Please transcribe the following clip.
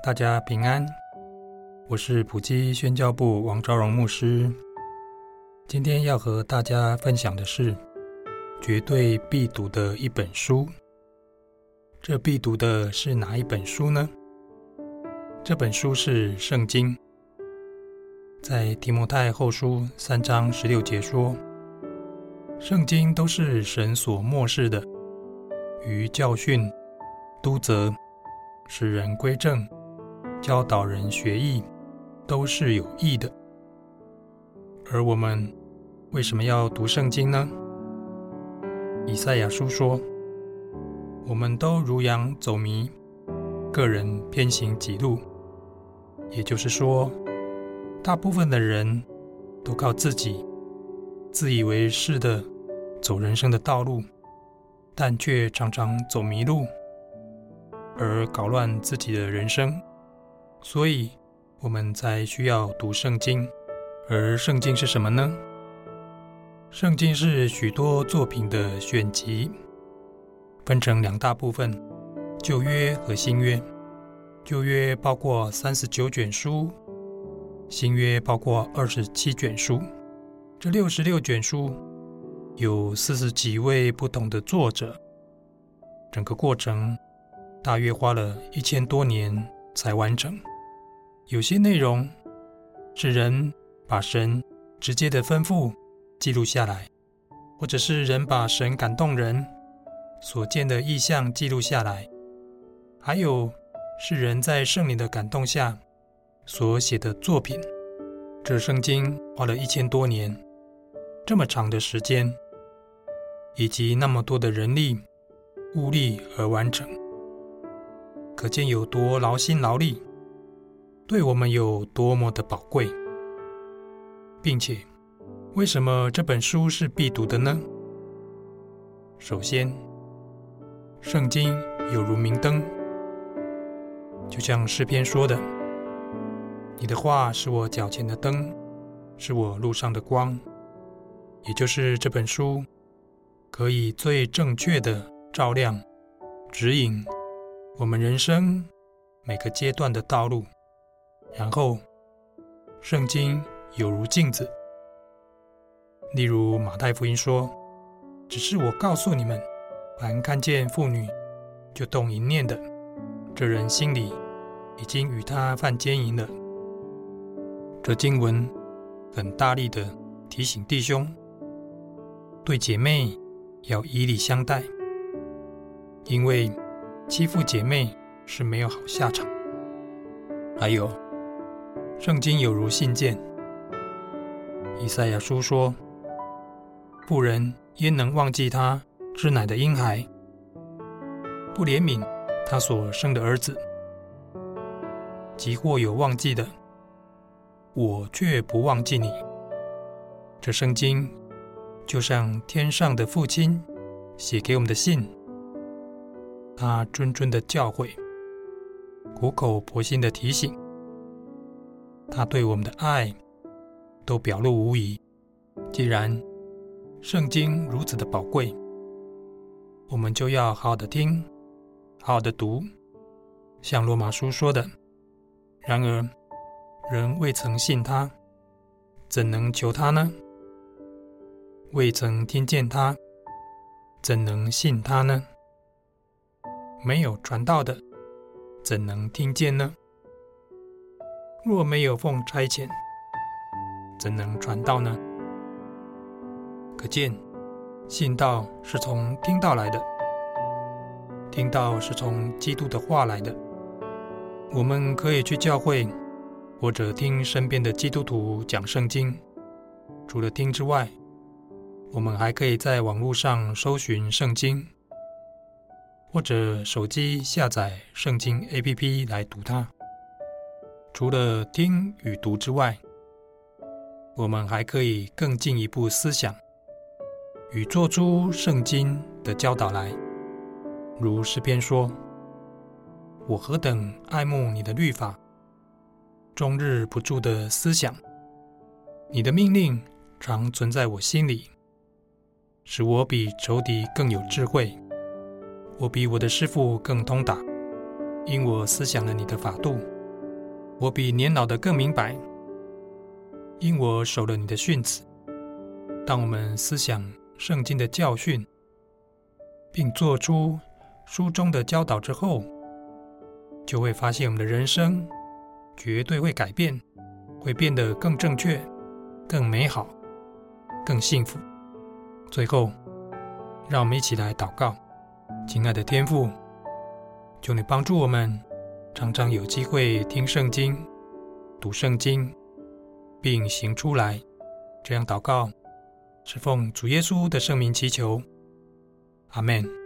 大家平安，我是普基宣教部王昭荣牧师。今天要和大家分享的是绝对必读的一本书。这必读的是哪一本书呢？这本书是《圣经》。在提摩太后书三章十六节说：“圣经都是神所默示的，于教训、督责、使人归正。”教导人学艺，都是有益的。而我们为什么要读圣经呢？以赛亚书说：“我们都如羊走迷，个人偏行己路。”也就是说，大部分的人都靠自己自以为是的走人生的道路，但却常常走迷路，而搞乱自己的人生。所以，我们才需要读圣经。而圣经是什么呢？圣经是许多作品的选集，分成两大部分：旧约和新约。旧约包括三十九卷书，新约包括二十七卷书。这六十六卷书有四十几位不同的作者，整个过程大约花了一千多年。才完成。有些内容是人把神直接的吩咐记录下来，或者是人把神感动人所见的异象记录下来，还有是人在圣灵的感动下所写的作品。这圣经花了一千多年，这么长的时间，以及那么多的人力物力而完成。可见有多劳心劳力，对我们有多么的宝贵，并且，为什么这本书是必读的呢？首先，圣经有如明灯，就像诗篇说的：“你的话是我脚前的灯，是我路上的光。”也就是这本书可以最正确的照亮、指引。我们人生每个阶段的道路，然后圣经有如镜子，例如马太福音说：“只是我告诉你们，凡看见妇女就动淫念的，这人心里已经与她犯奸淫了。”这经文很大力的提醒弟兄，对姐妹要以礼相待，因为。欺负姐妹是没有好下场。还有，圣经有如信件。以赛亚书说：“不人焉能忘记她吃奶的婴孩，不怜悯她所生的儿子？即或有忘记的，我却不忘记你。”这圣经就像天上的父亲写给我们的信。他谆谆的教诲，苦口婆心的提醒，他对我们的爱都表露无遗。既然圣经如此的宝贵，我们就要好好的听，好好的读。像罗马书说的：“然而，人未曾信他，怎能求他呢？未曾听见他，怎能信他呢？”没有传道的，怎能听见呢？若没有奉差遣，怎能传道呢？可见，信道是从听道来的，听道是从基督的话来的。我们可以去教会，或者听身边的基督徒讲圣经。除了听之外，我们还可以在网络上搜寻圣经。或者手机下载圣经 APP 来读它。除了听与读之外，我们还可以更进一步思想与做出圣经的教导来。如诗篇说：“我何等爱慕你的律法，终日不住的思想，你的命令常存在我心里，使我比仇敌更有智慧，我比我的师傅更通达，因我思想了你的法度。”我比年老的更明白，因我守了你的训词。当我们思想圣经的教训，并做出书中的教导之后，就会发现我们的人生绝对会改变，会变得更正确、更美好、更幸福。最后，让我们一起来祷告，亲爱的天父，求你帮助我们。常常有机会听圣经、读圣经，并行出来，这样祷告，是奉主耶稣的圣名祈求，阿门。